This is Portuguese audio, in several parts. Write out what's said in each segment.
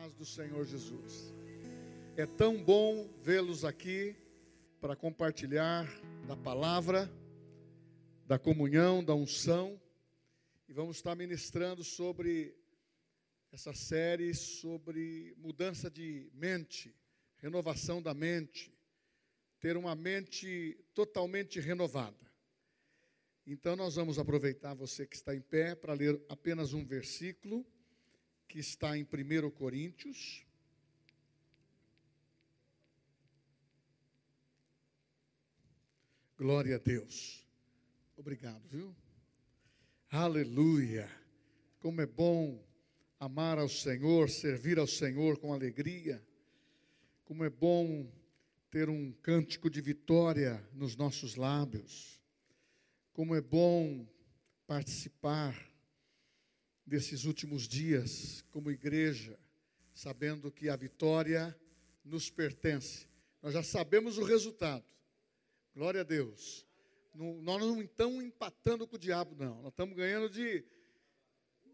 paz do Senhor Jesus. É tão bom vê-los aqui para compartilhar da palavra, da comunhão, da unção. E vamos estar ministrando sobre essa série sobre mudança de mente, renovação da mente, ter uma mente totalmente renovada. Então nós vamos aproveitar você que está em pé para ler apenas um versículo que está em 1 Coríntios. Glória a Deus. Obrigado, viu? Aleluia. Como é bom amar ao Senhor, servir ao Senhor com alegria. Como é bom ter um cântico de vitória nos nossos lábios. Como é bom participar desses últimos dias como igreja, sabendo que a vitória nos pertence. Nós já sabemos o resultado. Glória a Deus. Não, nós não estamos empatando com o diabo, não. Nós estamos ganhando de,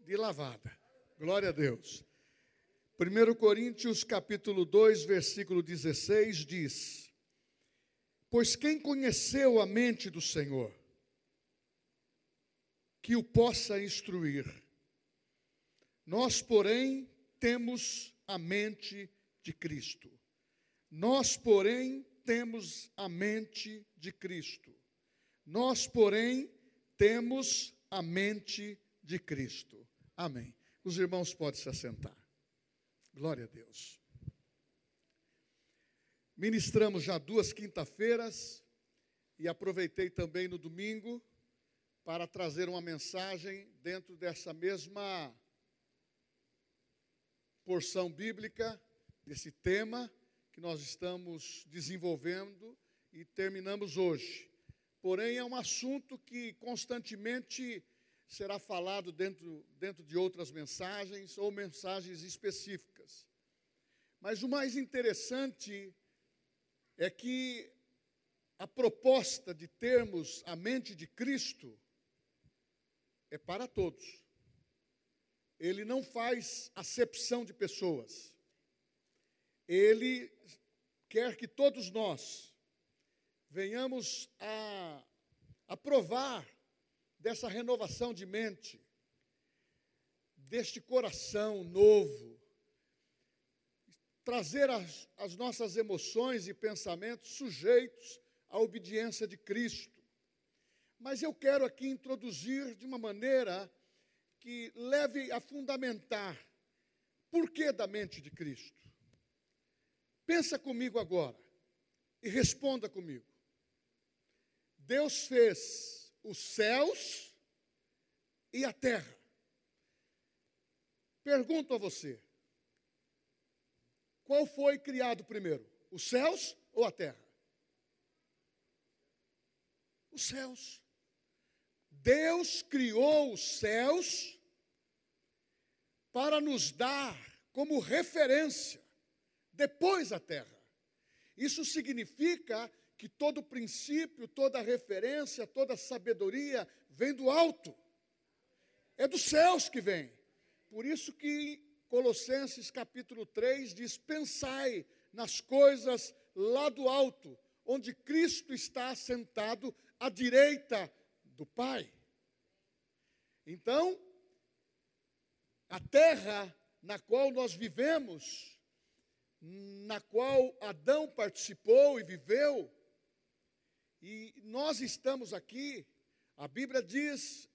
de lavada. Glória a Deus. 1 Coríntios capítulo 2, versículo 16 diz: Pois quem conheceu a mente do Senhor, que o possa instruir. Nós, porém, temos a mente de Cristo. Nós, porém, temos a mente de Cristo. Nós, porém, temos a mente de Cristo. Amém. Os irmãos podem se assentar. Glória a Deus. Ministramos já duas quinta-feiras e aproveitei também no domingo para trazer uma mensagem dentro dessa mesma porção bíblica, desse tema que nós estamos desenvolvendo e terminamos hoje. Porém, é um assunto que constantemente será falado dentro, dentro de outras mensagens ou mensagens específicas. Mas o mais interessante é que a proposta de termos a mente de Cristo é para todos. Ele não faz acepção de pessoas. Ele quer que todos nós venhamos a aprovar dessa renovação de mente, deste coração novo, trazer as, as nossas emoções e pensamentos sujeitos à obediência de Cristo. Mas eu quero aqui introduzir de uma maneira que leve a fundamentar por que da mente de Cristo. Pensa comigo agora e responda comigo. Deus fez os céus e a terra. Pergunto a você: qual foi criado primeiro, os céus ou a terra? Os céus. Deus criou os céus para nos dar como referência depois a terra. Isso significa que todo princípio, toda referência, toda sabedoria vem do alto. É dos céus que vem. Por isso que Colossenses capítulo 3 diz: "Pensai nas coisas lá do alto, onde Cristo está sentado à direita do Pai. Então, a terra na qual nós vivemos, na qual Adão participou e viveu, e nós estamos aqui, a Bíblia diz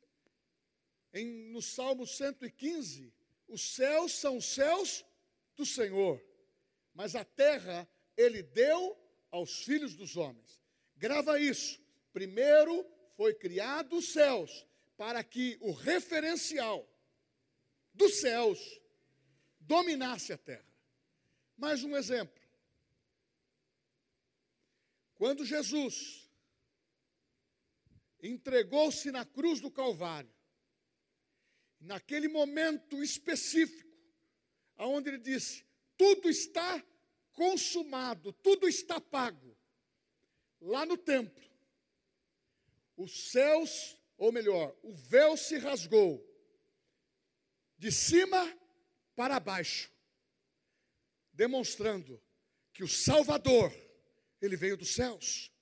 em, no Salmo 115: os céus são os céus do Senhor, mas a terra ele deu aos filhos dos homens. Grava isso. Primeiro foi criado os céus para que o referencial dos céus dominasse a terra. Mais um exemplo. Quando Jesus entregou-se na cruz do Calvário, naquele momento específico, aonde ele disse: tudo está consumado, tudo está pago. Lá no templo, os céus, ou melhor, o véu se rasgou de cima para baixo. demonstrando que o Salvador, ele veio dos céus.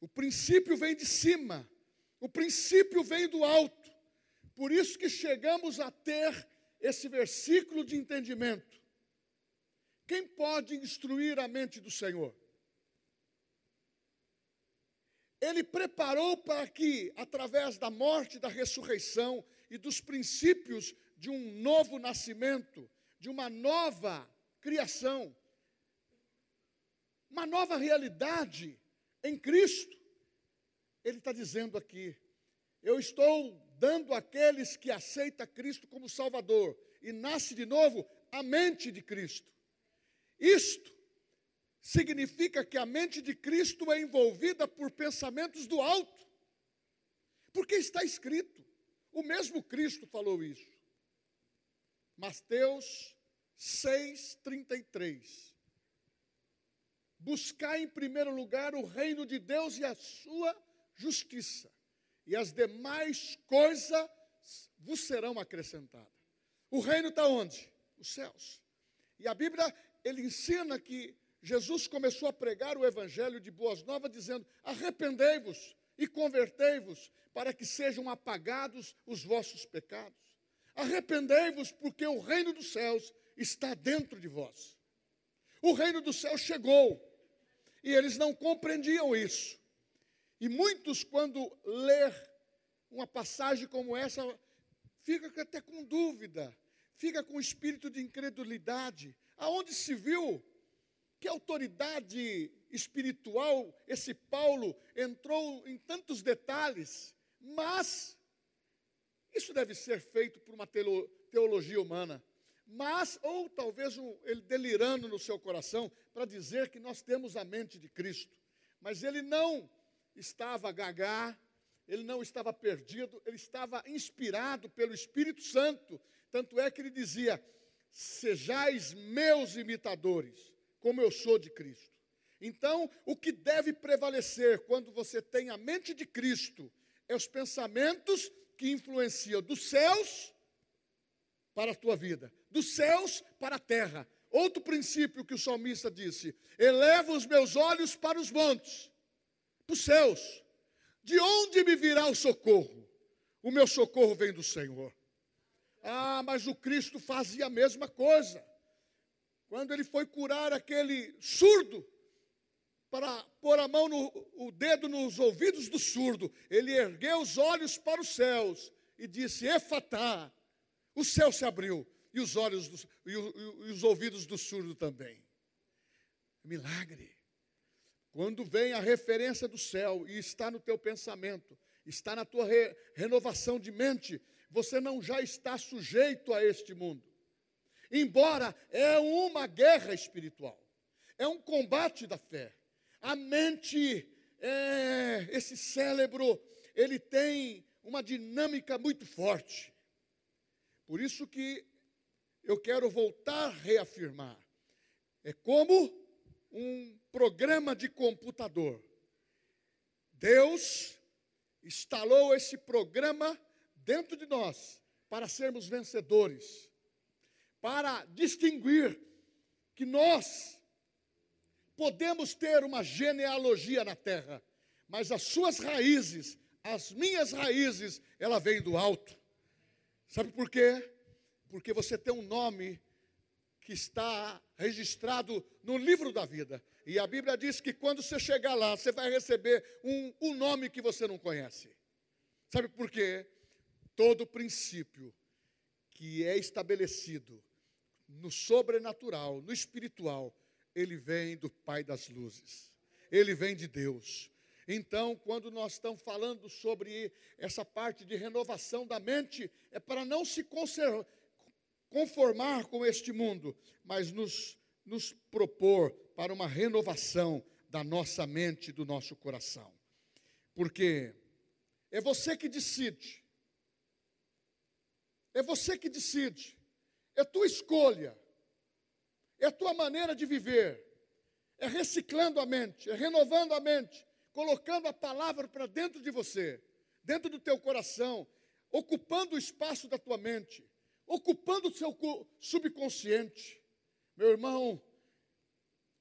O princípio vem de cima, o princípio vem do alto. Por isso que chegamos a ter esse versículo de entendimento. Quem pode instruir a mente do Senhor? Ele preparou para que, através da morte, da ressurreição e dos princípios de um novo nascimento, de uma nova criação, uma nova realidade em Cristo. Ele está dizendo aqui: eu estou dando àqueles que aceitam Cristo como Salvador e nasce de novo a mente de Cristo. Isto significa que a mente de Cristo é envolvida por pensamentos do alto, porque está escrito, o mesmo Cristo falou isso. Mateus 6,33. Buscar em primeiro lugar o reino de Deus e a sua justiça, e as demais coisas vos serão acrescentadas. O reino está onde? Os céus. E a Bíblia, ele ensina que Jesus começou a pregar o evangelho de boas novas, dizendo: arrependei-vos e convertei-vos, para que sejam apagados os vossos pecados. Arrependei-vos, porque o reino dos céus está dentro de vós. O reino dos céus chegou, e eles não compreendiam isso. E muitos, quando ler uma passagem como essa, fica até com dúvida, fica com espírito de incredulidade. Aonde se viu que autoridade espiritual esse Paulo entrou em tantos detalhes, mas isso deve ser feito por uma teologia humana. Mas, ou talvez um, ele delirando no seu coração para dizer que nós temos a mente de Cristo. Mas ele não estava gagá, ele não estava perdido, ele estava inspirado pelo Espírito Santo. Tanto é que ele dizia: Sejais meus imitadores como eu sou de Cristo. Então, o que deve prevalecer quando você tem a mente de Cristo é os pensamentos que influenciam dos céus para a tua vida, dos céus para a terra. Outro princípio que o salmista disse: eleva os meus olhos para os montes, para os céus. De onde me virá o socorro? O meu socorro vem do Senhor. Ah, mas o Cristo fazia a mesma coisa. Quando ele foi curar aquele surdo, para pôr a mão no o dedo nos ouvidos do surdo, ele ergueu os olhos para os céus e disse: Efatá. O céu se abriu e os olhos do, e, o, e os ouvidos do surdo também. Milagre. Quando vem a referência do céu e está no teu pensamento, está na tua re, renovação de mente, você não já está sujeito a este mundo embora é uma guerra espiritual, é um combate da fé. A mente, é, esse cérebro, ele tem uma dinâmica muito forte. Por isso que eu quero voltar a reafirmar. É como um programa de computador. Deus instalou esse programa dentro de nós para sermos vencedores para distinguir que nós podemos ter uma genealogia na terra, mas as suas raízes, as minhas raízes, ela vem do alto. Sabe por quê? Porque você tem um nome que está registrado no livro da vida. E a Bíblia diz que quando você chegar lá, você vai receber um, um nome que você não conhece. Sabe por quê? Todo princípio que é estabelecido no sobrenatural, no espiritual, ele vem do Pai das luzes. Ele vem de Deus. Então, quando nós estamos falando sobre essa parte de renovação da mente, é para não se conformar com este mundo, mas nos, nos propor para uma renovação da nossa mente, do nosso coração. Porque é você que decide. É você que decide é tua escolha, é tua maneira de viver, é reciclando a mente, é renovando a mente, colocando a palavra para dentro de você, dentro do teu coração, ocupando o espaço da tua mente, ocupando o seu subconsciente. Meu irmão,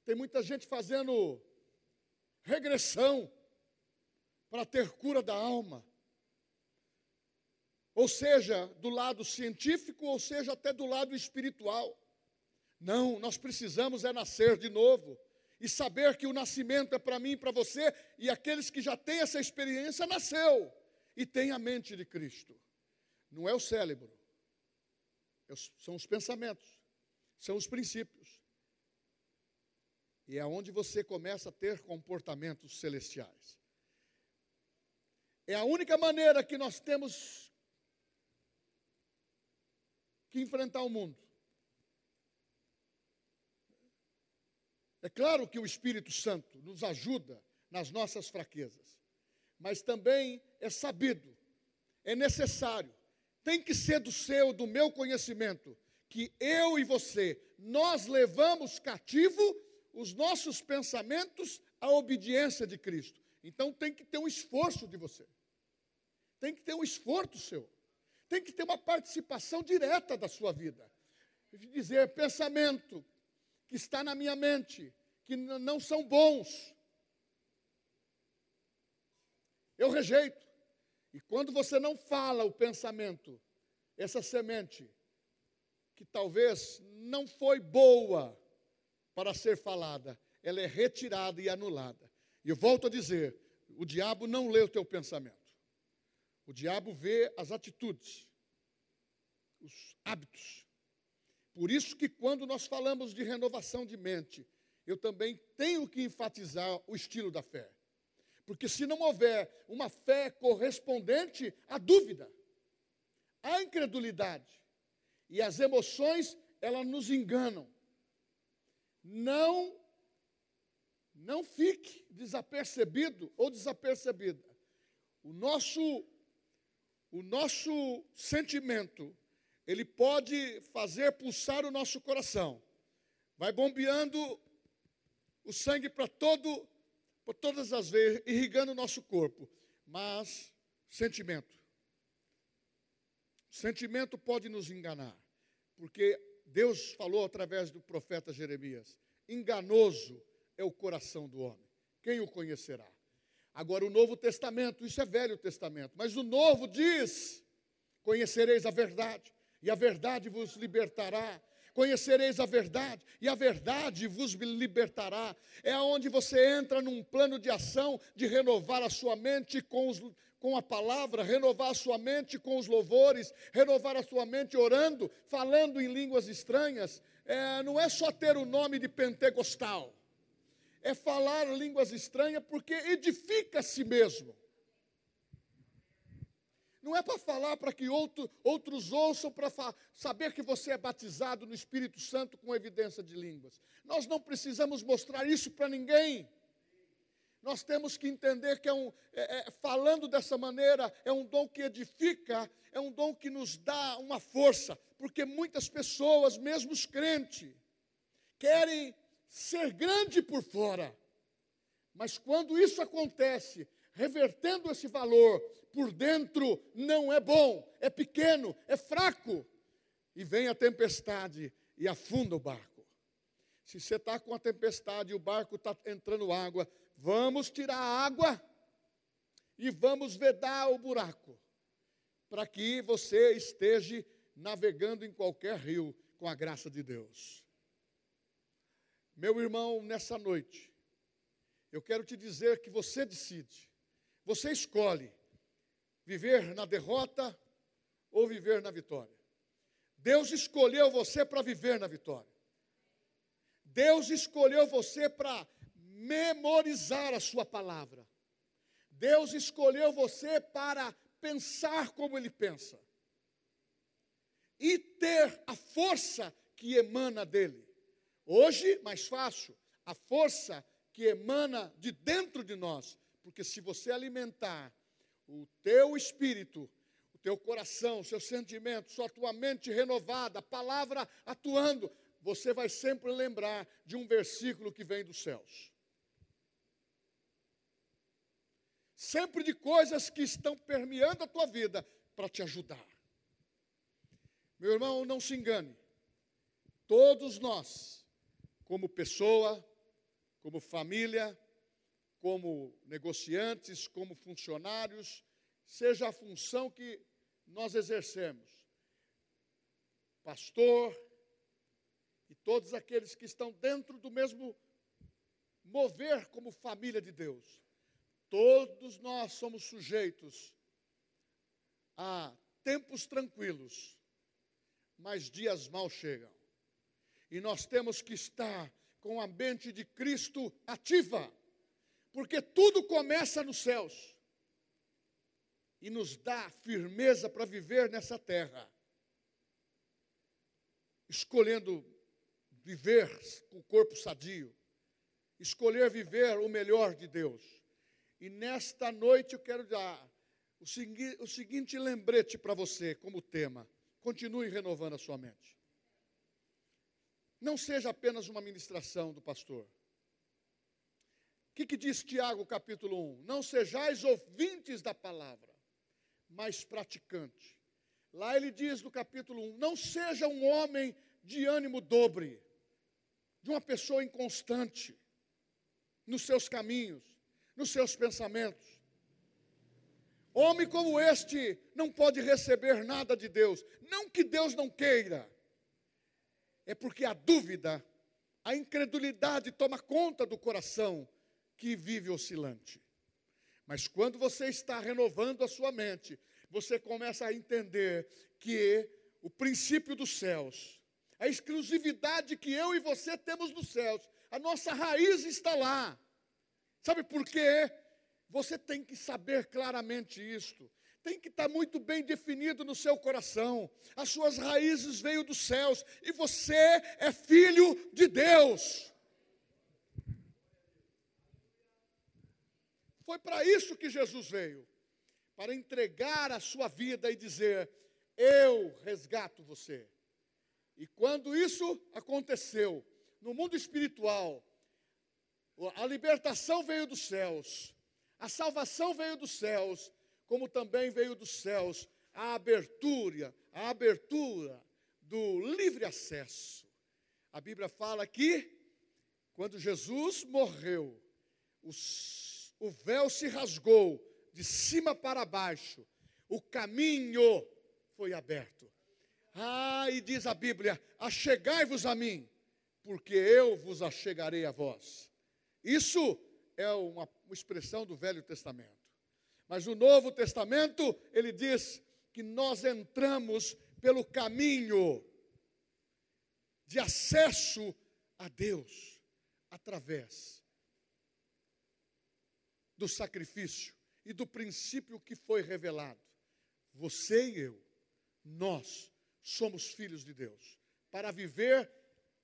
tem muita gente fazendo regressão para ter cura da alma. Ou seja, do lado científico, ou seja, até do lado espiritual. Não, nós precisamos é nascer de novo e saber que o nascimento é para mim para você, e aqueles que já têm essa experiência nasceu e tem a mente de Cristo. Não é o cérebro, é são os pensamentos, são os princípios. E é onde você começa a ter comportamentos celestiais. É a única maneira que nós temos que enfrentar o mundo. É claro que o Espírito Santo nos ajuda nas nossas fraquezas, mas também é sabido, é necessário, tem que ser do seu, do meu conhecimento, que eu e você, nós levamos cativo os nossos pensamentos à obediência de Cristo. Então tem que ter um esforço de você, tem que ter um esforço seu, tem que ter uma participação direta da sua vida. Dizer, pensamento, que está na minha mente, que não são bons. Eu rejeito. E quando você não fala o pensamento, essa semente, que talvez não foi boa para ser falada, ela é retirada e anulada. E eu volto a dizer: o diabo não lê o teu pensamento. O diabo vê as atitudes, os hábitos. Por isso que quando nós falamos de renovação de mente, eu também tenho que enfatizar o estilo da fé. Porque se não houver uma fé correspondente à dúvida, à incredulidade e as emoções, elas nos enganam. Não não fique desapercebido ou desapercebida. O nosso o nosso sentimento ele pode fazer pulsar o nosso coração. Vai bombeando o sangue para todo, por todas as vezes, irrigando o nosso corpo. Mas sentimento. Sentimento pode nos enganar, porque Deus falou através do profeta Jeremias: enganoso é o coração do homem. Quem o conhecerá? Agora, o Novo Testamento, isso é Velho Testamento, mas o Novo diz: conhecereis a verdade, e a verdade vos libertará. Conhecereis a verdade, e a verdade vos libertará. É onde você entra num plano de ação de renovar a sua mente com, os, com a palavra, renovar a sua mente com os louvores, renovar a sua mente orando, falando em línguas estranhas. É, não é só ter o nome de pentecostal, é falar línguas estranhas porque edifica a si mesmo. Não é para falar para que outro, outros ouçam, para saber que você é batizado no Espírito Santo com evidência de línguas. Nós não precisamos mostrar isso para ninguém. Nós temos que entender que é um, é, é, falando dessa maneira, é um dom que edifica, é um dom que nos dá uma força, porque muitas pessoas, mesmo os crentes, querem ser grande por fora, mas quando isso acontece, revertendo esse valor, por dentro não é bom, é pequeno, é fraco. E vem a tempestade e afunda o barco. Se você está com a tempestade e o barco está entrando água, vamos tirar a água e vamos vedar o buraco, para que você esteja navegando em qualquer rio com a graça de Deus. Meu irmão, nessa noite, eu quero te dizer que você decide, você escolhe viver na derrota ou viver na vitória. Deus escolheu você para viver na vitória. Deus escolheu você para memorizar a sua palavra. Deus escolheu você para pensar como ele pensa. E ter a força que emana dele. Hoje, mais fácil, a força que emana de dentro de nós. Porque se você alimentar o teu espírito, o teu coração, seus sentimentos, sua tua mente renovada, a palavra atuando, você vai sempre lembrar de um versículo que vem dos céus. Sempre de coisas que estão permeando a tua vida para te ajudar. Meu irmão, não se engane. Todos nós como pessoa, como família, como negociantes, como funcionários, seja a função que nós exercemos. Pastor e todos aqueles que estão dentro do mesmo mover como família de Deus. Todos nós somos sujeitos a tempos tranquilos, mas dias mal chegam. E nós temos que estar com a mente de Cristo ativa, porque tudo começa nos céus e nos dá firmeza para viver nessa terra, escolhendo viver com o corpo sadio, escolher viver o melhor de Deus. E nesta noite eu quero dar o, segui o seguinte lembrete para você como tema. Continue renovando a sua mente. Não seja apenas uma ministração do pastor. O que, que diz Tiago capítulo 1? Não sejais ouvintes da palavra, mas praticante. Lá ele diz no capítulo 1: Não seja um homem de ânimo dobre, de uma pessoa inconstante nos seus caminhos, nos seus pensamentos. Homem como este não pode receber nada de Deus. Não que Deus não queira, é porque a dúvida, a incredulidade toma conta do coração que vive oscilante. Mas quando você está renovando a sua mente, você começa a entender que o princípio dos céus, a exclusividade que eu e você temos nos céus, a nossa raiz está lá. Sabe por quê? Você tem que saber claramente isto. Tem que estar muito bem definido no seu coração. As suas raízes veio dos céus e você é filho de Deus. Foi para isso que Jesus veio para entregar a sua vida e dizer: Eu resgato você. E quando isso aconteceu, no mundo espiritual, a libertação veio dos céus, a salvação veio dos céus, como também veio dos céus a abertura, a abertura do livre acesso. A Bíblia fala que quando Jesus morreu, o véu se rasgou de cima para baixo, o caminho foi aberto. Ah, e diz a Bíblia: achegai-vos a mim, porque eu vos achegarei a vós. Isso é uma expressão do Velho Testamento. Mas o Novo Testamento, ele diz que nós entramos pelo caminho de acesso a Deus através do sacrifício e do princípio que foi revelado. Você e eu, nós somos filhos de Deus, para viver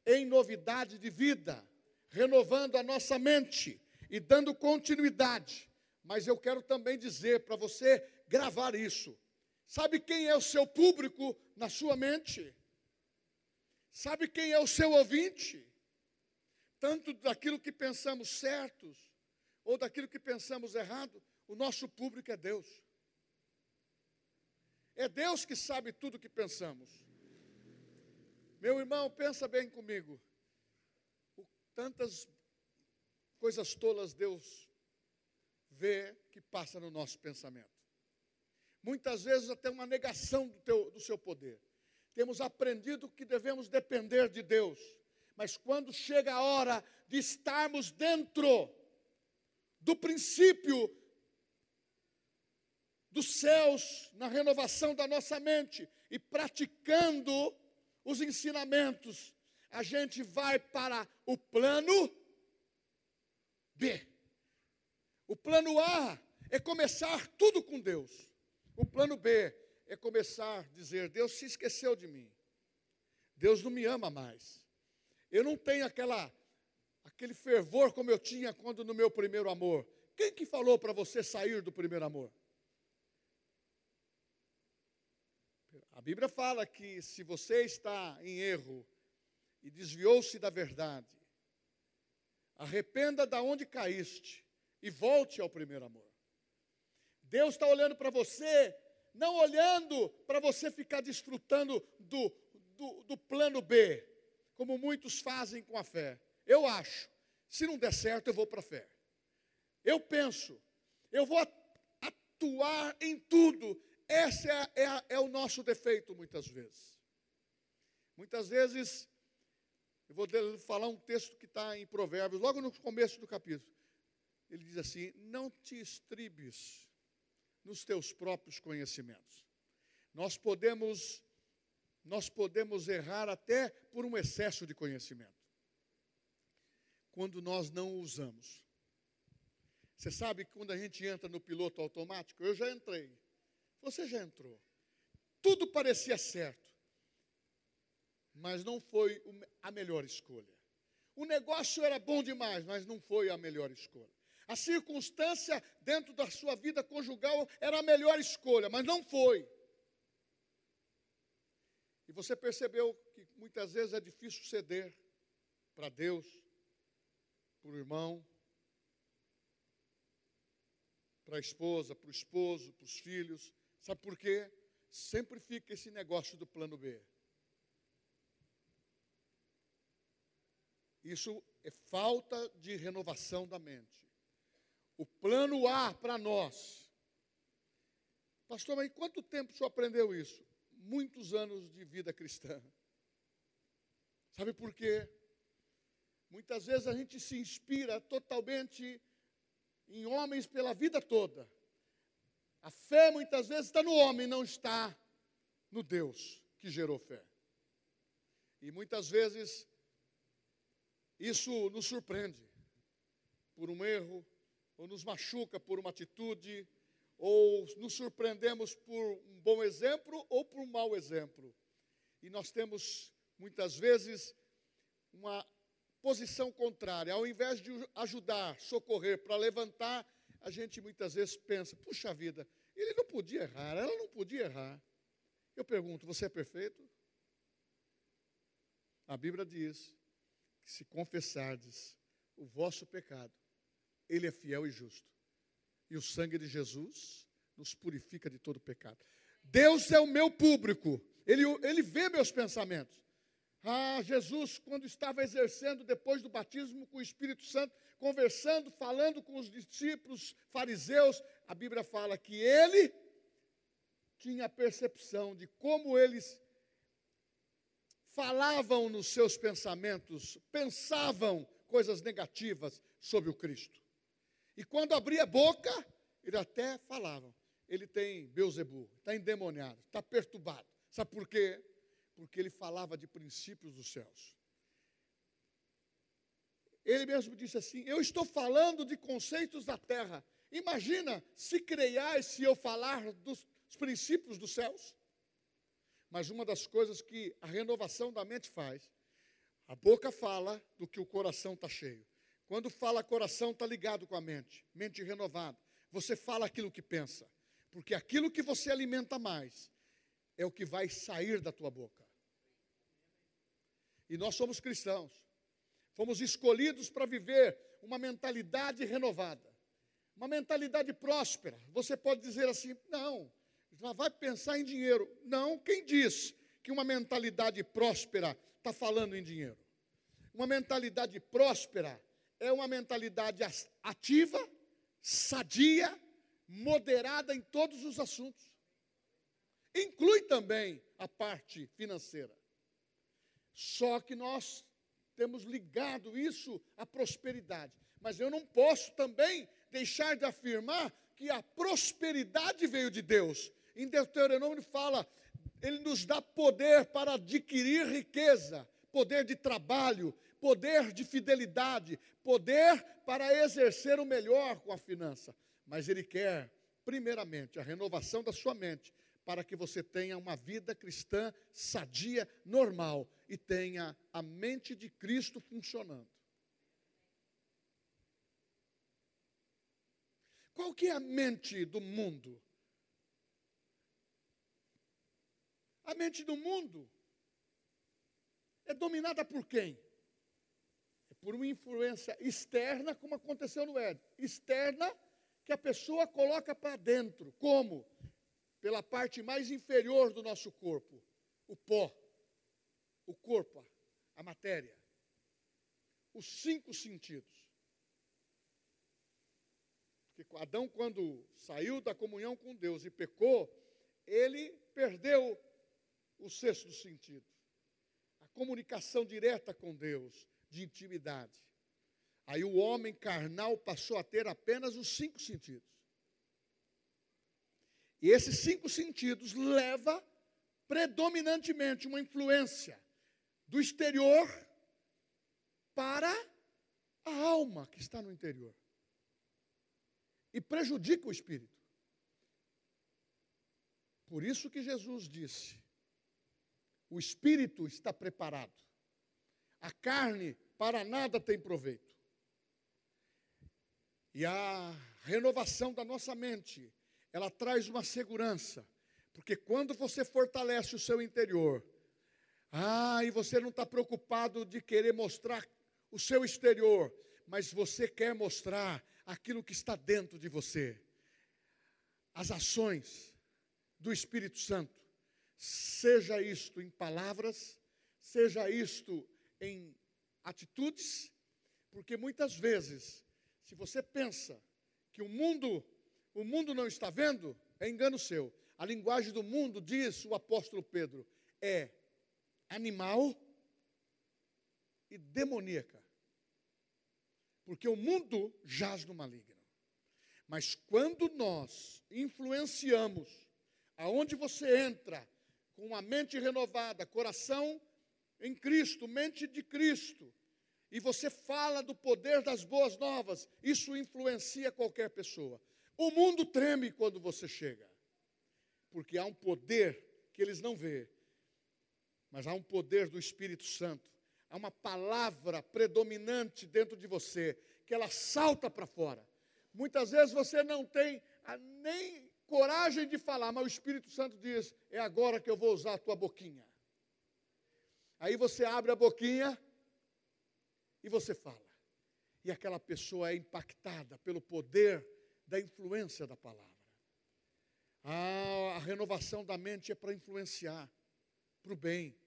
em novidade de vida, renovando a nossa mente, e dando continuidade. Mas eu quero também dizer para você gravar isso. Sabe quem é o seu público na sua mente? Sabe quem é o seu ouvinte? Tanto daquilo que pensamos certos ou daquilo que pensamos errado, o nosso público é Deus. É Deus que sabe tudo o que pensamos. Meu irmão, pensa bem comigo. Tantas coisas tolas Deus vê que passa no nosso pensamento. Muitas vezes até uma negação do, teu, do seu poder. Temos aprendido que devemos depender de Deus, mas quando chega a hora de estarmos dentro do princípio dos céus, na renovação da nossa mente e praticando os ensinamentos, a gente vai para o plano B. O plano A é começar tudo com Deus. O plano B é começar a dizer: Deus se esqueceu de mim. Deus não me ama mais. Eu não tenho aquela aquele fervor como eu tinha quando no meu primeiro amor. Quem que falou para você sair do primeiro amor? A Bíblia fala que se você está em erro e desviou-se da verdade, Arrependa da onde caíste e volte ao primeiro amor. Deus está olhando para você, não olhando para você ficar desfrutando do, do, do plano B, como muitos fazem com a fé. eu acho, se não der certo, eu vou para a fé. Eu penso, eu vou atuar em tudo. Esse é, é, é o nosso defeito, muitas vezes. Muitas vezes, eu vou falar um texto que está em Provérbios, logo no começo do capítulo. Ele diz assim: Não te estribes nos teus próprios conhecimentos. Nós podemos nós podemos errar até por um excesso de conhecimento. Quando nós não o usamos. Você sabe que quando a gente entra no piloto automático, eu já entrei. Você já entrou. Tudo parecia certo. Mas não foi a melhor escolha. O negócio era bom demais, mas não foi a melhor escolha. A circunstância dentro da sua vida conjugal era a melhor escolha, mas não foi. E você percebeu que muitas vezes é difícil ceder para Deus, para o irmão, para a esposa, para o esposo, para os filhos. Sabe por quê? Sempre fica esse negócio do plano B. Isso é falta de renovação da mente. O plano A para nós. Pastor, mas quanto tempo o senhor aprendeu isso? Muitos anos de vida cristã. Sabe por quê? Muitas vezes a gente se inspira totalmente em homens pela vida toda. A fé muitas vezes está no homem, não está no Deus que gerou fé. E muitas vezes isso nos surpreende por um erro, ou nos machuca por uma atitude, ou nos surpreendemos por um bom exemplo ou por um mau exemplo. E nós temos muitas vezes uma posição contrária. Ao invés de ajudar, socorrer, para levantar, a gente muitas vezes pensa: puxa vida, ele não podia errar, ela não podia errar. Eu pergunto: você é perfeito? A Bíblia diz que se confessardes o vosso pecado, ele é fiel e justo. E o sangue de Jesus nos purifica de todo pecado. Deus é o meu público, ele, ele vê meus pensamentos. Ah, Jesus, quando estava exercendo depois do batismo com o Espírito Santo, conversando, falando com os discípulos fariseus, a Bíblia fala que ele tinha a percepção de como eles falavam nos seus pensamentos, pensavam coisas negativas sobre o Cristo. E quando abria a boca, ele até falava. Ele tem Beuzebu, está endemoniado, está perturbado. Sabe por quê? porque ele falava de princípios dos céus. Ele mesmo disse assim: Eu estou falando de conceitos da terra. Imagina se creiais se eu falar dos princípios dos céus. Mas uma das coisas que a renovação da mente faz, a boca fala do que o coração está cheio. Quando fala coração, está ligado com a mente, mente renovada. Você fala aquilo que pensa, porque aquilo que você alimenta mais é o que vai sair da tua boca. E nós somos cristãos. Fomos escolhidos para viver uma mentalidade renovada, uma mentalidade próspera. Você pode dizer assim: não, já vai pensar em dinheiro. Não, quem diz que uma mentalidade próspera está falando em dinheiro? Uma mentalidade próspera é uma mentalidade ativa, sadia, moderada em todos os assuntos. Inclui também a parte financeira. Só que nós temos ligado isso à prosperidade. Mas eu não posso também deixar de afirmar que a prosperidade veio de Deus. Em Deuteronômio fala, ele nos dá poder para adquirir riqueza, poder de trabalho, poder de fidelidade, poder para exercer o melhor com a finança. Mas ele quer, primeiramente, a renovação da sua mente, para que você tenha uma vida cristã sadia, normal e tenha a mente de Cristo funcionando. Qual que é a mente do mundo? A mente do mundo é dominada por quem? Por uma influência externa, como aconteceu no Éden. Externa que a pessoa coloca para dentro. Como? pela parte mais inferior do nosso corpo, o pó, o corpo, a matéria. os cinco sentidos. Porque Adão, quando saiu da comunhão com Deus e pecou, ele perdeu o sexto sentido. A comunicação direta com Deus, de intimidade. Aí o homem carnal passou a ter apenas os cinco sentidos. E esses cinco sentidos leva predominantemente uma influência do exterior para a alma que está no interior. E prejudica o espírito. Por isso que Jesus disse: o espírito está preparado, a carne para nada tem proveito. E a renovação da nossa mente, ela traz uma segurança, porque quando você fortalece o seu interior, ah, e você não está preocupado de querer mostrar o seu exterior, mas você quer mostrar aquilo que está dentro de você. As ações do Espírito Santo, seja isto em palavras, seja isto em atitudes, porque muitas vezes, se você pensa que o mundo, o mundo não está vendo, é engano seu. A linguagem do mundo, diz o apóstolo Pedro, é animal e demoníaca. Porque o mundo jaz no maligno. Mas quando nós influenciamos aonde você entra com uma mente renovada, coração em Cristo, mente de Cristo, e você fala do poder das boas novas, isso influencia qualquer pessoa. O mundo treme quando você chega, porque há um poder que eles não vê, mas há um poder do Espírito Santo, há uma palavra predominante dentro de você, que ela salta para fora. Muitas vezes você não tem nem coragem de falar, mas o Espírito Santo diz: é agora que eu vou usar a tua boquinha. Aí você abre a boquinha e você fala. E aquela pessoa é impactada pelo poder da influência da palavra. Ah, a renovação da mente é para influenciar para o bem.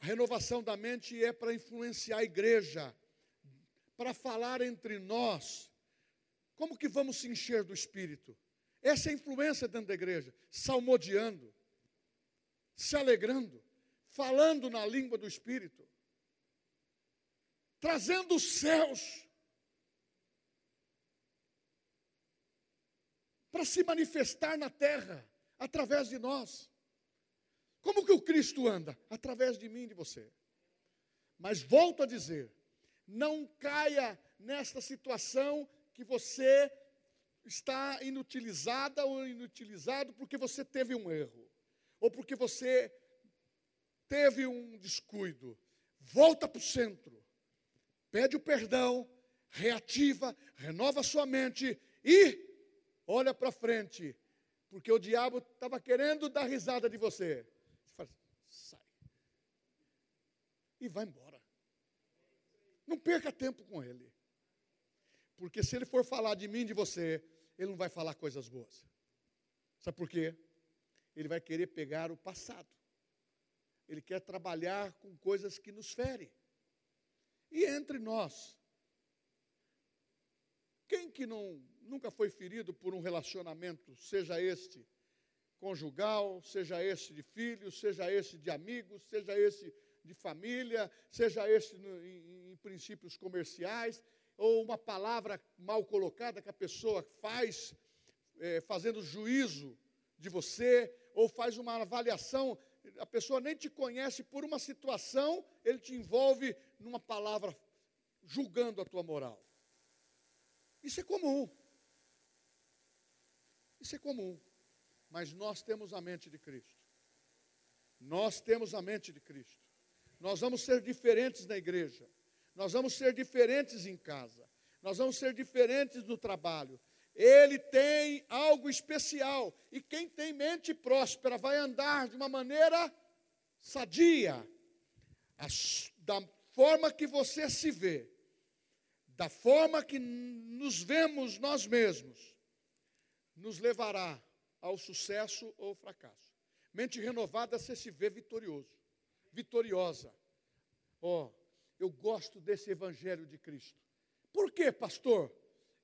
A renovação da mente é para influenciar a igreja, para falar entre nós. Como que vamos se encher do Espírito? Essa é a influência dentro da igreja, salmodiando, se alegrando, falando na língua do Espírito, trazendo os céus para se manifestar na terra através de nós. Como que o Cristo anda? Através de mim e de você. Mas volto a dizer, não caia nesta situação que você está inutilizada ou inutilizado porque você teve um erro, ou porque você teve um descuido. Volta para o centro, pede o perdão, reativa, renova sua mente e olha para frente, porque o diabo estava querendo dar risada de você sai. E vai embora. Não perca tempo com ele. Porque se ele for falar de mim, de você, ele não vai falar coisas boas. Sabe por quê? Ele vai querer pegar o passado. Ele quer trabalhar com coisas que nos ferem. E entre nós, quem que não, nunca foi ferido por um relacionamento, seja este conjugal, seja esse de filhos, seja esse de amigos, seja esse de família, seja esse no, em, em princípios comerciais, ou uma palavra mal colocada que a pessoa faz, é, fazendo juízo de você, ou faz uma avaliação, a pessoa nem te conhece por uma situação, ele te envolve numa palavra julgando a tua moral. Isso é comum. Isso é comum mas nós temos a mente de Cristo. Nós temos a mente de Cristo. Nós vamos ser diferentes na igreja. Nós vamos ser diferentes em casa. Nós vamos ser diferentes no trabalho. Ele tem algo especial. E quem tem mente próspera vai andar de uma maneira sadia. da forma que você se vê, da forma que nos vemos nós mesmos, nos levará ao sucesso ou fracasso. Mente renovada, você se vê vitorioso, vitoriosa. Ó, oh, eu gosto desse evangelho de Cristo. Por quê, pastor?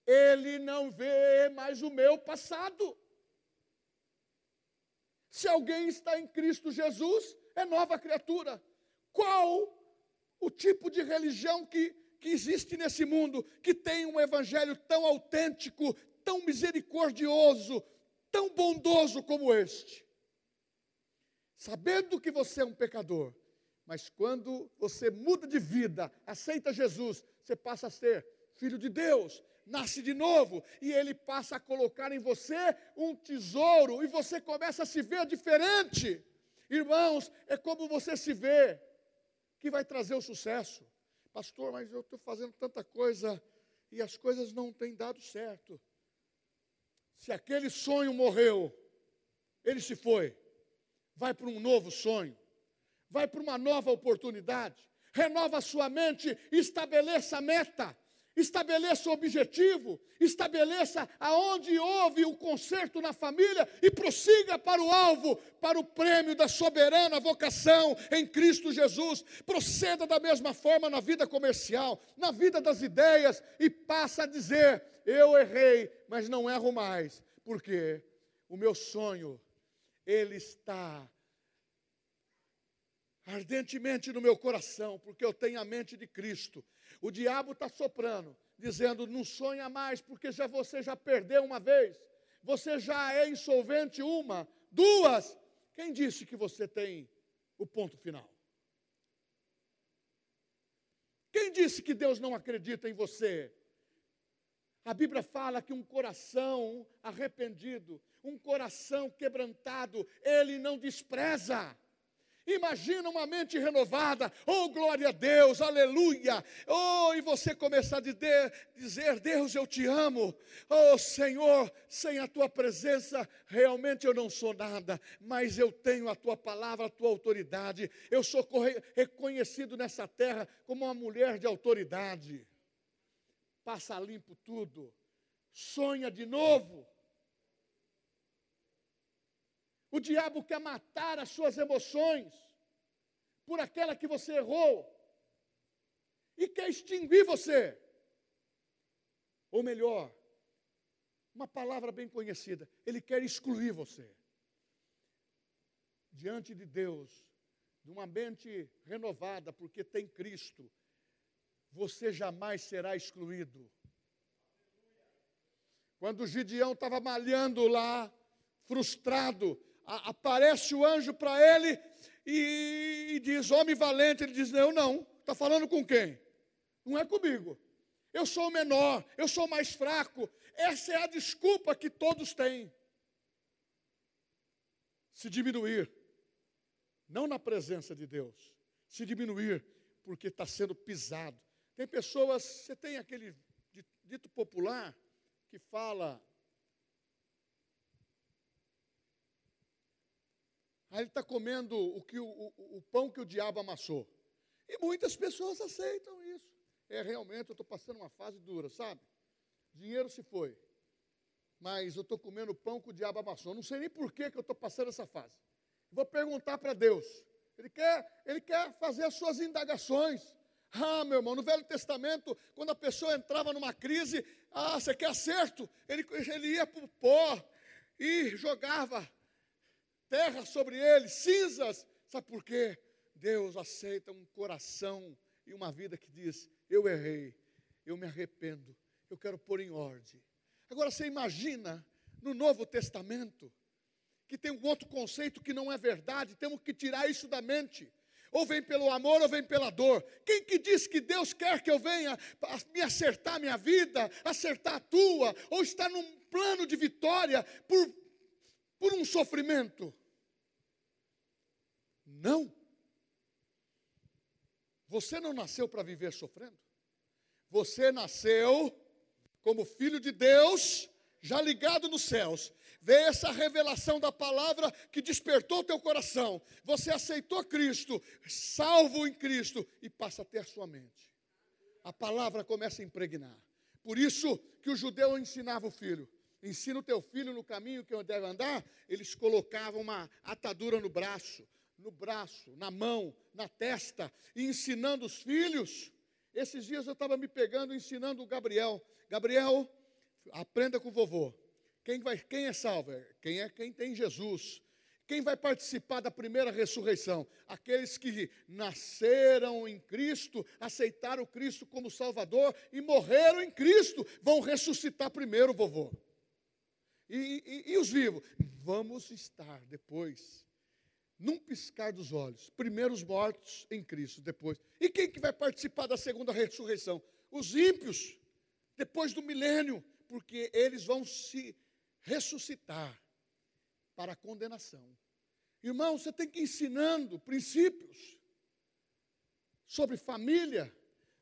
Ele não vê mais o meu passado. Se alguém está em Cristo Jesus, é nova criatura. Qual o tipo de religião que, que existe nesse mundo que tem um evangelho tão autêntico, tão misericordioso, tão bondoso como este? Sabendo que você é um pecador, mas quando você muda de vida, aceita Jesus, você passa a ser filho de Deus, nasce de novo e ele passa a colocar em você um tesouro e você começa a se ver diferente. Irmãos, é como você se vê que vai trazer o sucesso. Pastor, mas eu estou fazendo tanta coisa e as coisas não têm dado certo. Se aquele sonho morreu, ele se foi, vai para um novo sonho, vai para uma nova oportunidade, renova sua mente, estabeleça a meta estabeleça o objetivo, estabeleça aonde houve o conserto na família e prossiga para o alvo, para o prêmio da soberana vocação em Cristo Jesus. Proceda da mesma forma na vida comercial, na vida das ideias e passa a dizer: eu errei, mas não erro mais, porque o meu sonho ele está ardentemente no meu coração, porque eu tenho a mente de Cristo. O diabo está soprando, dizendo: não sonha mais, porque já você já perdeu uma vez, você já é insolvente uma, duas. Quem disse que você tem o ponto final? Quem disse que Deus não acredita em você? A Bíblia fala que um coração arrependido, um coração quebrantado, ele não despreza. Imagina uma mente renovada, oh glória a Deus, aleluia, oh, e você começar a dizer, dizer, Deus eu te amo, oh Senhor, sem a tua presença, realmente eu não sou nada, mas eu tenho a tua palavra, a tua autoridade, eu sou reconhecido nessa terra como uma mulher de autoridade, passa limpo tudo, sonha de novo, o diabo quer matar as suas emoções por aquela que você errou e quer extinguir você. Ou melhor, uma palavra bem conhecida, ele quer excluir você. Diante de Deus, de uma mente renovada, porque tem Cristo, você jamais será excluído. Quando Gideão estava malhando lá, frustrado, a, aparece o anjo para ele e, e, diz: Homem valente. Ele diz: Eu não. Está falando com quem? Não é comigo. Eu sou o menor, eu sou mais fraco. Essa é a desculpa que todos têm. Se diminuir, não na presença de Deus, se diminuir porque está sendo pisado. Tem pessoas, você tem aquele dito popular que fala Aí ele está comendo o, que, o, o, o pão que o diabo amassou. E muitas pessoas aceitam isso. É, realmente, eu estou passando uma fase dura, sabe? Dinheiro se foi. Mas eu estou comendo pão que o diabo amassou. Não sei nem por que, que eu estou passando essa fase. Vou perguntar para Deus. Ele quer, ele quer fazer as suas indagações. Ah, meu irmão, no Velho Testamento, quando a pessoa entrava numa crise, ah, você quer acerto? Ele, ele ia para o pó e jogava terra sobre ele, cinzas. Sabe por quê? Deus aceita um coração e uma vida que diz: Eu errei, eu me arrependo, eu quero pôr em ordem. Agora você imagina no Novo Testamento, que tem um outro conceito que não é verdade, temos que tirar isso da mente. Ou vem pelo amor ou vem pela dor. Quem que diz que Deus quer que eu venha me acertar minha vida, acertar a tua, ou estar num plano de vitória por, por um sofrimento? Não. Você não nasceu para viver sofrendo. Você nasceu como filho de Deus, já ligado nos céus. Vê essa revelação da palavra que despertou o teu coração. Você aceitou Cristo, salvo em Cristo, e passa a ter sua mente. A palavra começa a impregnar. Por isso que o judeu ensinava o filho. Ensina o teu filho no caminho que deve andar. Eles colocavam uma atadura no braço no braço, na mão, na testa, e ensinando os filhos. Esses dias eu estava me pegando, ensinando o Gabriel. Gabriel, aprenda com o vovô. Quem, vai, quem é salvo? Quem é quem tem Jesus. Quem vai participar da primeira ressurreição? Aqueles que nasceram em Cristo, aceitaram Cristo como Salvador e morreram em Cristo, vão ressuscitar primeiro, vovô. E, e, e os vivos? Vamos estar depois, num piscar dos olhos, primeiro os mortos em Cristo, depois. E quem que vai participar da segunda ressurreição? Os ímpios, depois do milênio, porque eles vão se ressuscitar para a condenação. Irmão, você tem que ir ensinando princípios sobre família,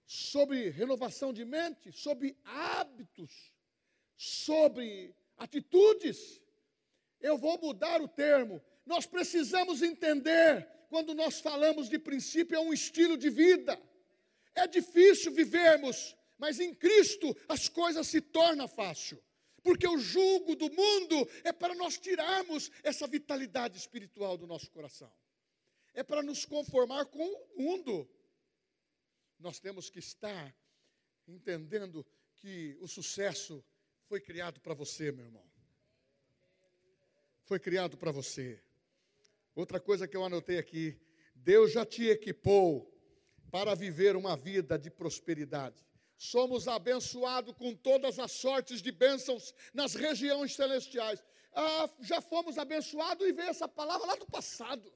sobre renovação de mente, sobre hábitos, sobre atitudes. Eu vou mudar o termo. Nós precisamos entender quando nós falamos de princípio, é um estilo de vida. É difícil vivermos, mas em Cristo as coisas se tornam fácil porque o jugo do mundo é para nós tirarmos essa vitalidade espiritual do nosso coração, é para nos conformar com o mundo. Nós temos que estar entendendo que o sucesso foi criado para você, meu irmão. Foi criado para você. Outra coisa que eu anotei aqui: Deus já te equipou para viver uma vida de prosperidade somos abençoados com todas as sortes de bênçãos nas regiões celestiais. Ah, já fomos abençoados e veio essa palavra lá do passado.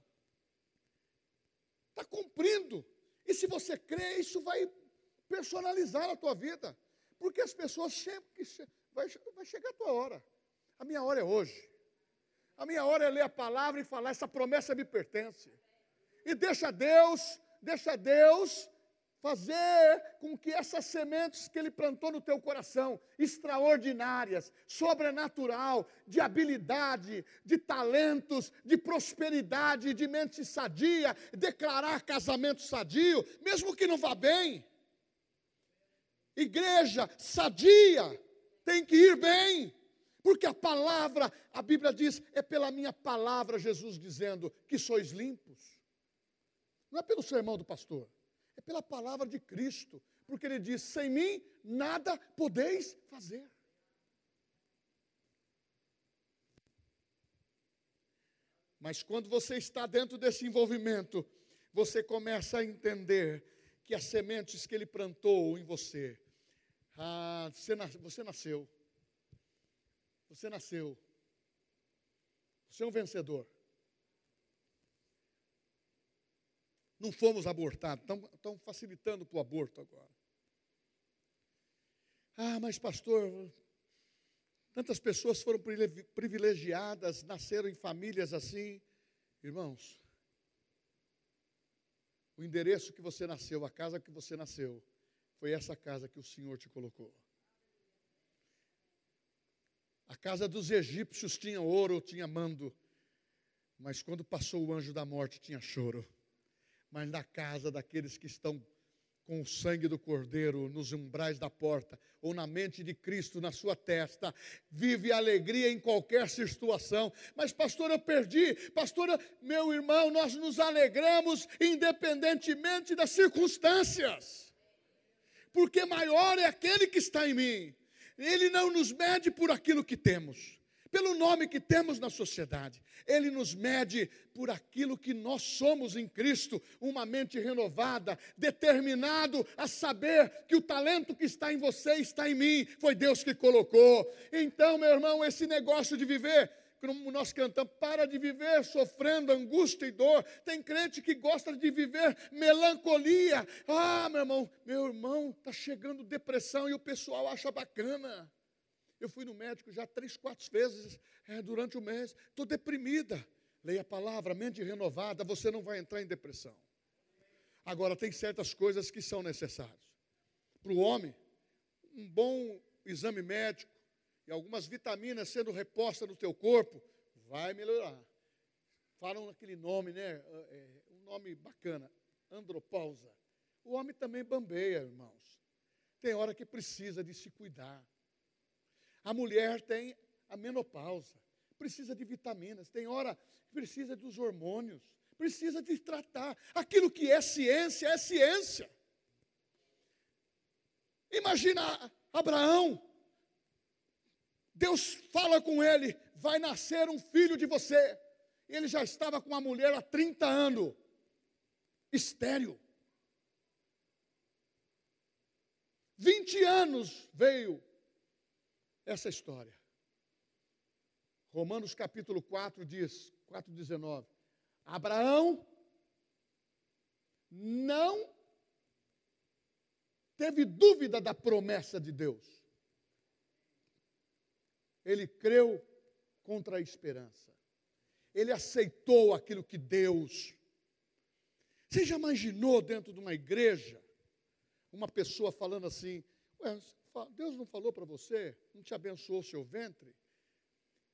Está cumprindo. E se você crê, isso vai personalizar a tua vida. Porque as pessoas sempre que vai, vai chegar a tua hora. A minha hora é hoje. A minha hora é ler a palavra e falar, essa promessa me pertence. E deixa Deus, deixa Deus fazer com que essas sementes que ele plantou no teu coração, extraordinárias, sobrenatural, de habilidade, de talentos, de prosperidade, de mente sadia, declarar casamento sadio, mesmo que não vá bem. Igreja sadia tem que ir bem. Porque a palavra, a Bíblia diz, é pela minha palavra, Jesus dizendo que sois limpos. Não é pelo sermão do pastor é pela palavra de Cristo, porque ele diz: sem mim nada podeis fazer. Mas quando você está dentro desse envolvimento, você começa a entender que as sementes que ele plantou em você, ah, você, nasceu. Você nasceu. Você é um vencedor. Não fomos abortados, estão facilitando para o aborto agora. Ah, mas pastor, tantas pessoas foram privilegiadas, nasceram em famílias assim. Irmãos, o endereço que você nasceu, a casa que você nasceu, foi essa casa que o Senhor te colocou. A casa dos egípcios tinha ouro, tinha mando, mas quando passou o anjo da morte, tinha choro mas na casa daqueles que estão com o sangue do Cordeiro nos umbrais da porta, ou na mente de Cristo na sua testa, vive alegria em qualquer situação. Mas, pastor, eu perdi, pastora, meu irmão, nós nos alegramos independentemente das circunstâncias, porque maior é aquele que está em mim, ele não nos mede por aquilo que temos pelo nome que temos na sociedade. Ele nos mede por aquilo que nós somos em Cristo, uma mente renovada, determinado a saber que o talento que está em você está em mim, foi Deus que colocou. Então, meu irmão, esse negócio de viver como nós cantamos, para de viver sofrendo angústia e dor. Tem crente que gosta de viver melancolia. Ah, meu irmão, meu irmão, está chegando depressão e o pessoal acha bacana. Eu fui no médico já três, quatro vezes é, durante o mês. Estou deprimida. Leia a palavra, mente renovada, você não vai entrar em depressão. Agora, tem certas coisas que são necessárias. Para o homem, um bom exame médico e algumas vitaminas sendo repostas no teu corpo, vai melhorar. Falam aquele nome, né? É, um nome bacana, andropausa. O homem também bambeia, irmãos. Tem hora que precisa de se cuidar. A mulher tem a menopausa, precisa de vitaminas, tem hora que precisa dos hormônios, precisa de tratar. Aquilo que é ciência é ciência. Imagina Abraão. Deus fala com ele: vai nascer um filho de você. Ele já estava com uma mulher há 30 anos, estéreo. 20 anos veio essa história. Romanos capítulo 4 diz, 4,19: Abraão não teve dúvida da promessa de Deus. Ele creu contra a esperança. Ele aceitou aquilo que Deus. Você já imaginou dentro de uma igreja uma pessoa falando assim: Deus não falou para você, não te abençoou o seu ventre,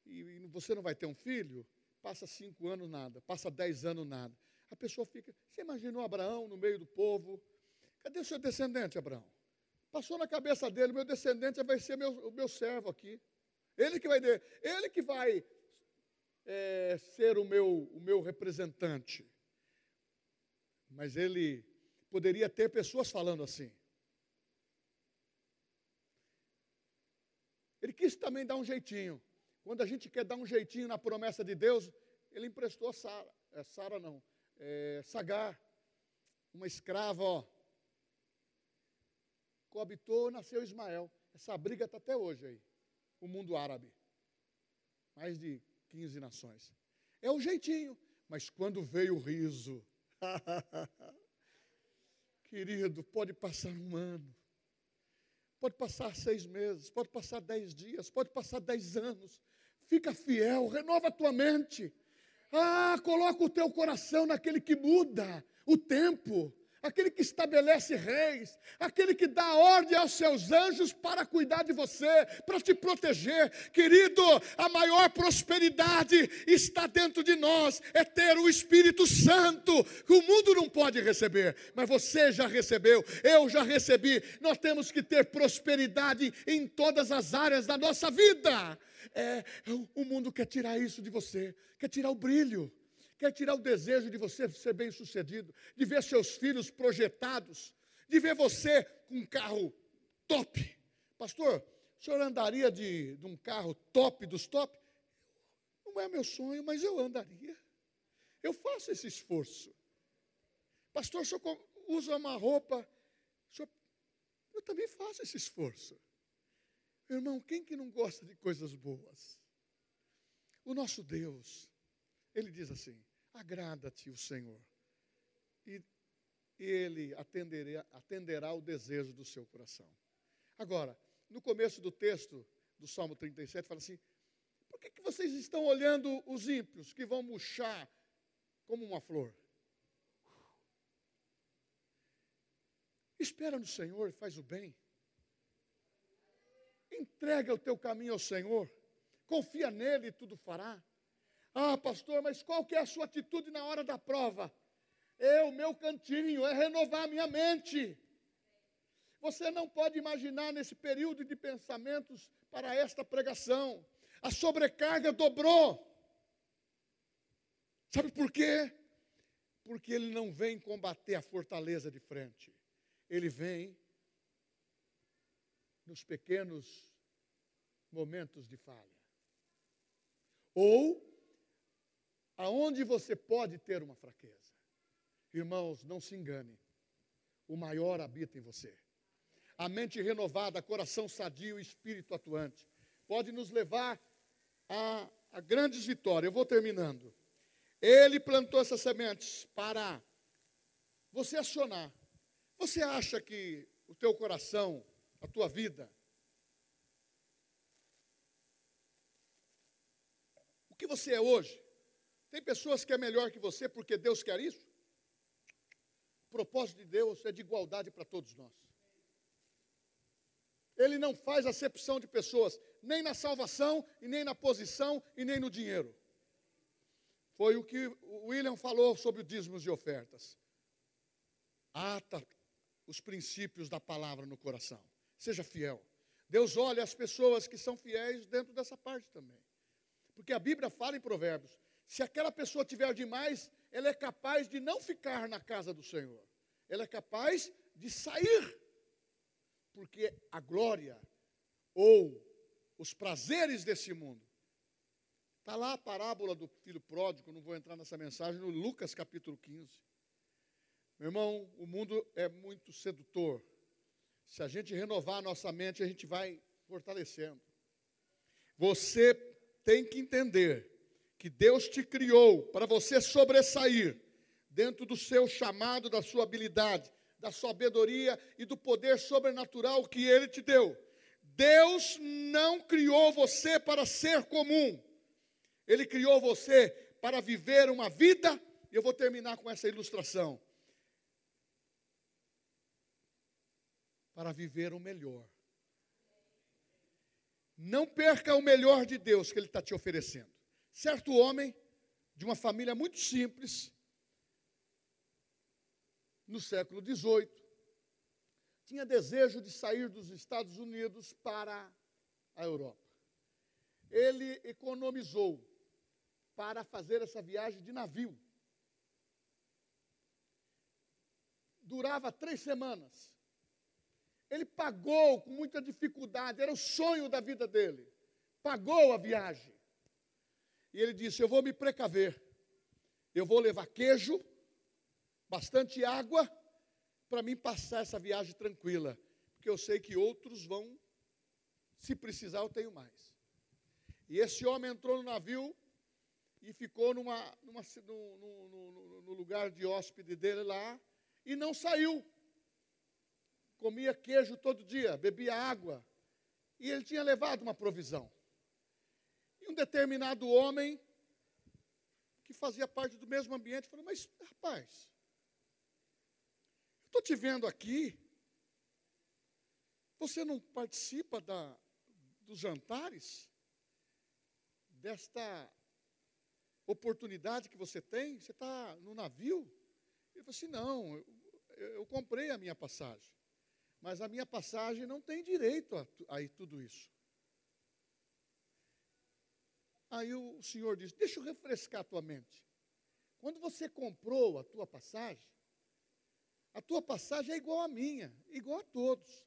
e você não vai ter um filho? Passa cinco anos nada, passa dez anos nada. A pessoa fica. Você imaginou Abraão no meio do povo? Cadê o seu descendente, Abraão? Passou na cabeça dele, meu descendente vai ser meu, o meu servo aqui. Ele que vai, ele que vai é, ser o meu, o meu representante. Mas ele poderia ter pessoas falando assim. Ele quis também dar um jeitinho. Quando a gente quer dar um jeitinho na promessa de Deus, ele emprestou Sara. É, Sara não. É, Sagar. Uma escrava, ó. Coabitou, nasceu Ismael. Essa briga está até hoje aí. O mundo árabe. Mais de 15 nações. É o jeitinho. Mas quando veio o riso. Querido, pode passar um ano pode passar seis meses, pode passar dez dias, pode passar dez anos. Fica fiel, renova a tua mente. Ah, coloca o teu coração naquele que muda o tempo aquele que estabelece reis, aquele que dá ordem aos seus anjos para cuidar de você, para te proteger. Querido, a maior prosperidade está dentro de nós, é ter o Espírito Santo, que o mundo não pode receber, mas você já recebeu, eu já recebi. Nós temos que ter prosperidade em todas as áreas da nossa vida. É, o mundo quer tirar isso de você, quer tirar o brilho quer tirar o desejo de você ser bem-sucedido, de ver seus filhos projetados, de ver você com um carro top. Pastor, o senhor andaria de, de um carro top dos top? Não é meu sonho, mas eu andaria. Eu faço esse esforço. Pastor, o senhor usa uma roupa. Senhor, eu também faço esse esforço. Irmão, quem que não gosta de coisas boas? O nosso Deus, ele diz assim: agrada-te o Senhor, e Ele atenderá, atenderá o desejo do seu coração. Agora, no começo do texto do Salmo 37, fala assim: por que, que vocês estão olhando os ímpios que vão murchar como uma flor? Espera no Senhor e faz o bem. Entrega o teu caminho ao Senhor. Confia nele e tudo fará. Ah, pastor, mas qual que é a sua atitude na hora da prova? O meu cantinho, é renovar a minha mente. Você não pode imaginar nesse período de pensamentos para esta pregação. A sobrecarga dobrou. Sabe por quê? Porque ele não vem combater a fortaleza de frente. Ele vem nos pequenos momentos de falha. Ou aonde você pode ter uma fraqueza. Irmãos, não se engane, o maior habita em você. A mente renovada, coração sadio, espírito atuante, pode nos levar a, a grandes vitórias. Eu vou terminando. Ele plantou essas sementes para você acionar. Você acha que o teu coração, a tua vida, o que você é hoje, tem pessoas que é melhor que você porque Deus quer isso? O propósito de Deus é de igualdade para todos nós. Ele não faz acepção de pessoas, nem na salvação, e nem na posição, e nem no dinheiro. Foi o que o William falou sobre o dízimos e ofertas. Ata os princípios da palavra no coração. Seja fiel. Deus olha as pessoas que são fiéis dentro dessa parte também. Porque a Bíblia fala em Provérbios se aquela pessoa tiver demais, ela é capaz de não ficar na casa do Senhor. Ela é capaz de sair. Por porque a glória ou os prazeres desse mundo. Está lá a parábola do filho pródigo, não vou entrar nessa mensagem, no Lucas capítulo 15. Meu irmão, o mundo é muito sedutor. Se a gente renovar a nossa mente, a gente vai fortalecendo. Você tem que entender que Deus te criou para você sobressair dentro do seu chamado, da sua habilidade, da sabedoria e do poder sobrenatural que Ele te deu. Deus não criou você para ser comum, Ele criou você para viver uma vida, e eu vou terminar com essa ilustração. Para viver o melhor. Não perca o melhor de Deus que Ele está te oferecendo. Certo homem, de uma família muito simples, no século XVIII, tinha desejo de sair dos Estados Unidos para a Europa. Ele economizou para fazer essa viagem de navio. Durava três semanas. Ele pagou com muita dificuldade, era o sonho da vida dele. Pagou a viagem. E ele disse: Eu vou me precaver. Eu vou levar queijo, bastante água, para mim passar essa viagem tranquila. Porque eu sei que outros vão, se precisar, eu tenho mais. E esse homem entrou no navio e ficou numa, numa no, no, no, no lugar de hóspede dele lá e não saiu. Comia queijo todo dia, bebia água. E ele tinha levado uma provisão. Um determinado homem, que fazia parte do mesmo ambiente, falou: Mas, rapaz, estou te vendo aqui, você não participa da, dos jantares? Desta oportunidade que você tem? Você está no navio? Ele falou assim: Não, eu, eu comprei a minha passagem mas a minha passagem não tem direito a, a tudo isso. Aí o senhor diz: Deixa eu refrescar a tua mente. Quando você comprou a tua passagem, a tua passagem é igual à minha, igual a todos.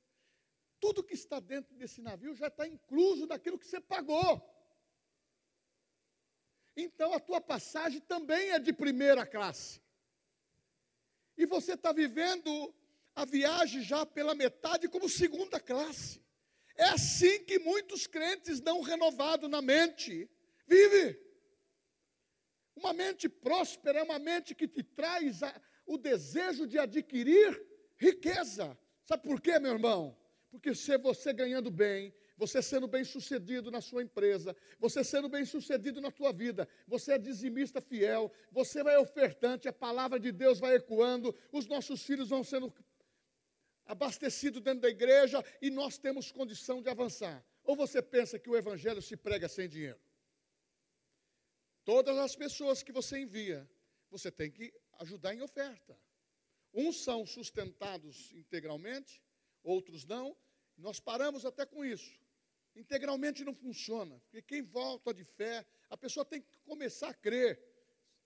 Tudo que está dentro desse navio já está incluso daquilo que você pagou. Então a tua passagem também é de primeira classe. E você está vivendo a viagem já pela metade como segunda classe. É assim que muitos crentes não renovados na mente vive. Uma mente próspera é uma mente que te traz a, o desejo de adquirir riqueza. Sabe por quê, meu irmão? Porque se você ganhando bem, você sendo bem sucedido na sua empresa, você sendo bem sucedido na tua vida, você é dizimista fiel, você vai ofertante, a palavra de Deus vai ecoando, os nossos filhos vão sendo abastecido dentro da igreja e nós temos condição de avançar. Ou você pensa que o evangelho se prega sem dinheiro? Todas as pessoas que você envia, você tem que ajudar em oferta. Uns são sustentados integralmente, outros não. Nós paramos até com isso. Integralmente não funciona, porque quem volta de fé, a pessoa tem que começar a crer.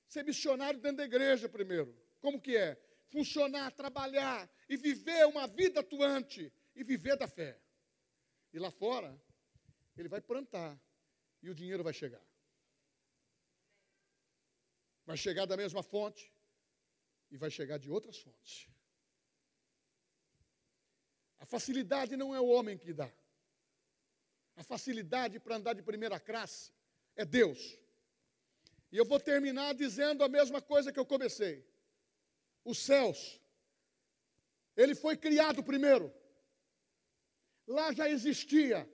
Ser missionário dentro da igreja primeiro. Como que é? funcionar, trabalhar e viver uma vida atuante e viver da fé. E lá fora, ele vai plantar e o dinheiro vai chegar. Vai chegar da mesma fonte e vai chegar de outras fontes. A facilidade não é o homem que dá. A facilidade para andar de primeira classe é Deus. E eu vou terminar dizendo a mesma coisa que eu comecei os céus. Ele foi criado primeiro. Lá já existia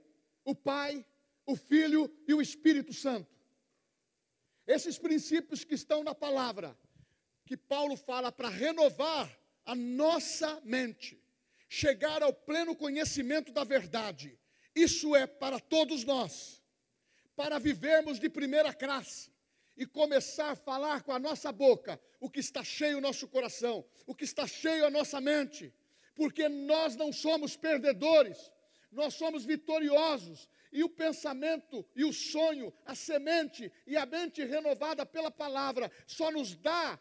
o Pai, o Filho e o Espírito Santo. Esses princípios que estão na palavra, que Paulo fala para renovar a nossa mente, chegar ao pleno conhecimento da verdade. Isso é para todos nós, para vivermos de primeira classe e começar a falar com a nossa boca o que está cheio o nosso coração, o que está cheio a nossa mente, porque nós não somos perdedores, nós somos vitoriosos. E o pensamento e o sonho, a semente e a mente renovada pela palavra só nos dá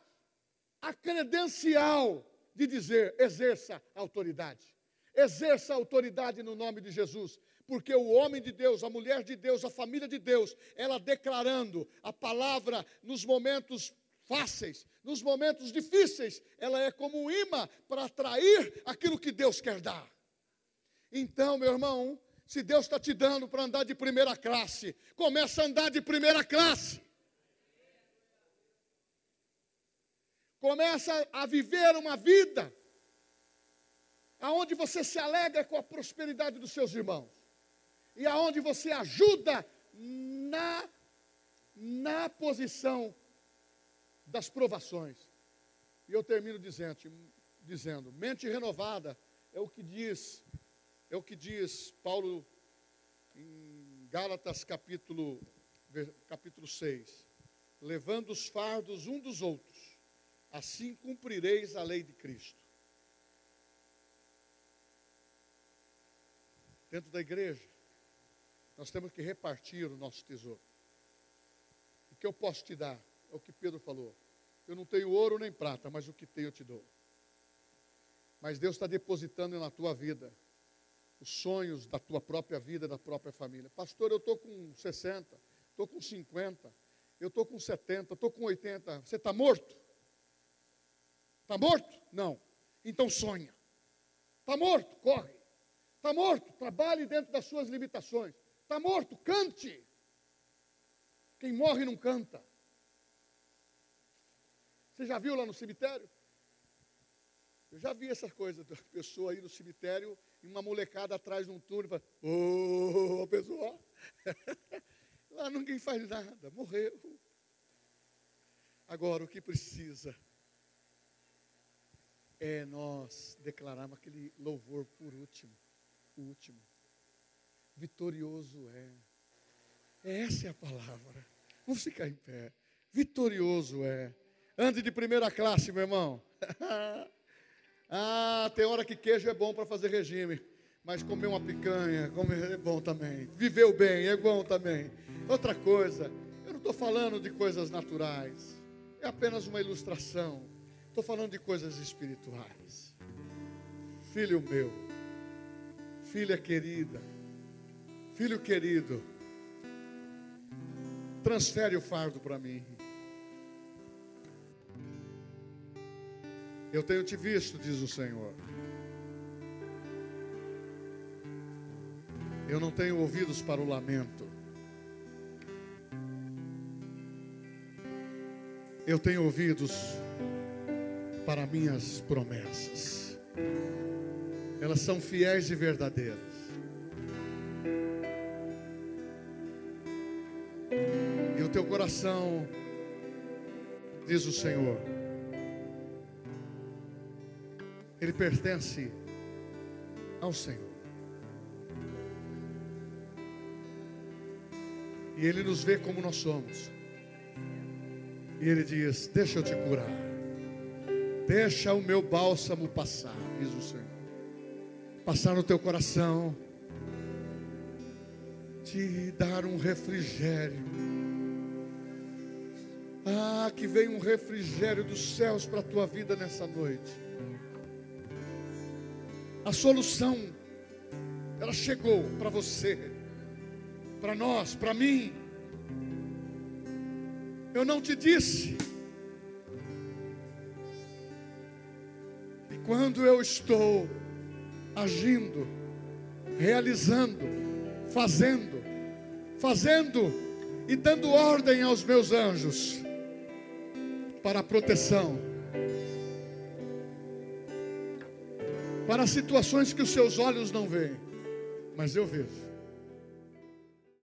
a credencial de dizer: exerça a autoridade, Exerça a autoridade no nome de Jesus. Porque o homem de Deus, a mulher de Deus, a família de Deus, ela declarando a palavra nos momentos fáceis, nos momentos difíceis, ela é como um imã para atrair aquilo que Deus quer dar. Então, meu irmão, se Deus está te dando para andar de primeira classe, começa a andar de primeira classe. Começa a viver uma vida aonde você se alegra com a prosperidade dos seus irmãos e aonde você ajuda na na posição das provações. E eu termino dizendo, dizendo, mente renovada é o que diz, é o que diz Paulo em Gálatas capítulo capítulo 6, levando os fardos um dos outros assim cumprireis a lei de Cristo. Dentro da igreja, nós temos que repartir o nosso tesouro. O que eu posso te dar é o que Pedro falou. Eu não tenho ouro nem prata, mas o que tenho eu te dou. Mas Deus está depositando na tua vida os sonhos da tua própria vida, da própria família. Pastor, eu estou com 60, estou com 50, eu estou com 70, estou com 80. Você está morto? Está morto? Não. Então sonha. Está morto? Corre. Está morto? Trabalhe dentro das suas limitações. Está morto? Cante. Quem morre não canta. Você já viu lá no cemitério? Eu já vi essa coisa da pessoa aí no cemitério e uma molecada atrás de um túnel fala, ô, oh, pessoal. lá ninguém faz nada, morreu. Agora, o que precisa é nós declararmos aquele louvor por último, o último. Vitorioso é. Essa é a palavra. Vamos ficar em pé. Vitorioso é. Ande de primeira classe, meu irmão. ah, tem hora que queijo é bom para fazer regime. Mas comer uma picanha comer é bom também. Viveu bem é bom também. Outra coisa, eu não estou falando de coisas naturais. É apenas uma ilustração Estou falando de coisas espirituais. Filho meu, filha querida, filho querido, transfere o fardo para mim. Eu tenho te visto, diz o Senhor. Eu não tenho ouvidos para o lamento. Eu tenho ouvidos para minhas promessas. Elas são fiéis e verdadeiras. E o teu coração, diz o Senhor, ele pertence ao Senhor. E Ele nos vê como nós somos. E Ele diz: Deixa eu te curar. Deixa o meu bálsamo passar, diz o Senhor. Passar no teu coração, te dar um refrigério. Ah, que venha um refrigério dos céus para a tua vida nessa noite. A solução, ela chegou para você, para nós, para mim. Eu não te disse quando eu estou agindo, realizando, fazendo, fazendo e dando ordem aos meus anjos para a proteção, para situações que os seus olhos não veem, mas eu vejo.